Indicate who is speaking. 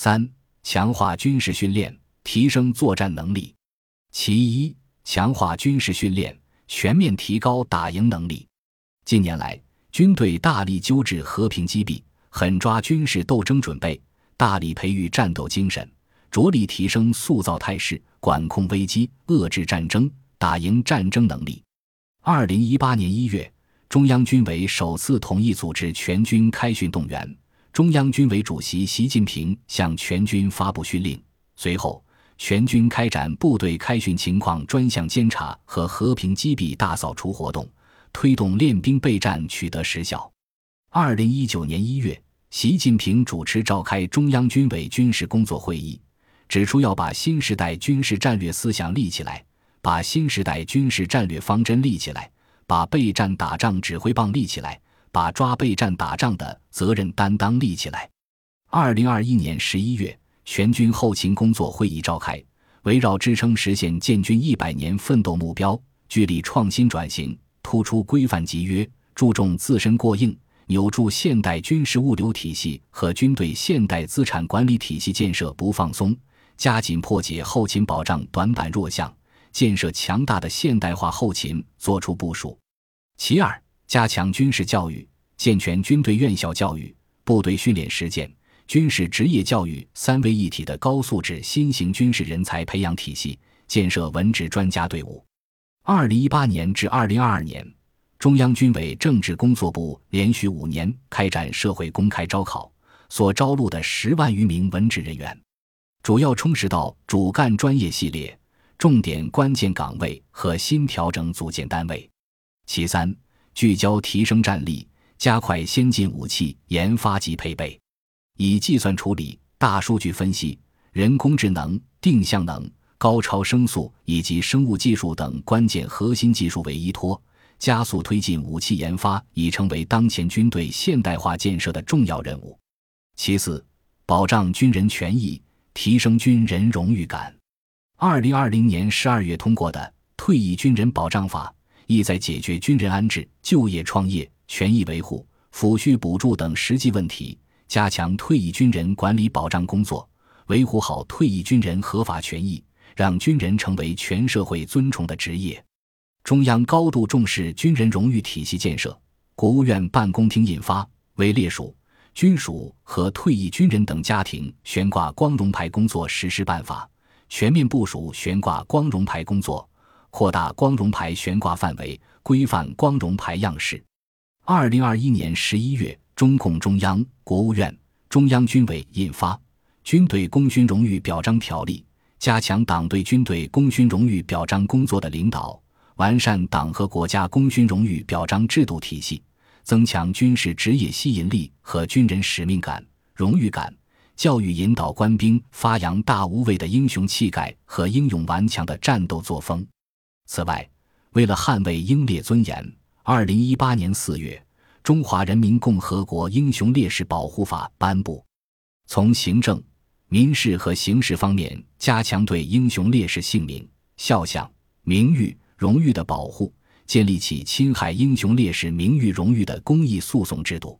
Speaker 1: 三、强化军事训练，提升作战能力。其一，强化军事训练，全面提高打赢能力。近年来，军队大力纠治和平击毙，狠抓军事斗争准备，大力培育战斗精神，着力提升塑造态势、管控危机、遏制战争、打赢战争能力。二零一八年一月，中央军委首次同意组织全军开训动员，中央军委主席习近平向全军发布训令。随后，全军开展部队开训情况专项监察和和平击毙大扫除活动。推动练兵备战取得实效。二零一九年一月，习近平主持召开中央军委军事工作会议，指出要把新时代军事战略思想立起来，把新时代军事战略方针立起来，把备战打仗指挥棒立起来，把抓备战打仗的责任担当立起来。二零二一年十一月，全军后勤工作会议召开，围绕支撑实现建军一百年奋斗目标，聚力创新转型。突出规范集约，注重自身过硬，扭住现代军事物流体系和军队现代资产管理体系建设不放松，加紧破解后勤保障短板弱项，建设强大的现代化后勤作出部署。其二，加强军事教育，健全军队院校教育、部队训练实践、军事职业教育三位一体的高素质新型军事人才培养体系，建设文职专家队伍。二零一八年至二零二二年，中央军委政治工作部连续五年开展社会公开招考，所招录的十万余名文职人员，主要充实到主干专业系列、重点关键岗位和新调整组建单位。其三，聚焦提升战力，加快先进武器研发及配备，以计算处理、大数据分析、人工智能、定向能。高超声速以及生物技术等关键核心技术为依托，加速推进武器研发，已成为当前军队现代化建设的重要任务。其次，保障军人权益，提升军人荣誉感。二零二零年十二月通过的《退役军人保障法》，意在解决军人安置、就业、创业、权益维护、抚恤补助等实际问题，加强退役军人管理保障工作，维护好退役军人合法权益。让军人成为全社会尊崇的职业。中央高度重视军人荣誉体系建设，国务院办公厅印发《为列属军属和退役军人等家庭悬挂光荣牌工作实施办法》，全面部署悬挂光荣牌工作，扩大光荣牌悬挂范围，规范光荣牌样式。二零二一年十一月，中共中央、国务院、中央军委印发《军队功勋荣誉表彰条例》。加强党对军队功勋荣誉表彰工作的领导，完善党和国家功勋荣誉表彰制度体系，增强军事职业吸引力和军人使命感、荣誉感，教育引导官兵发扬大无畏的英雄气概和英勇顽强的战斗作风。此外，为了捍卫英烈尊严，二零一八年四月，《中华人民共和国英雄烈士保护法》颁布，从行政。民事和刑事方面加强对英雄烈士姓名、肖像、名誉、荣誉的保护，建立起侵害英雄烈士名誉、荣誉的公益诉讼制度。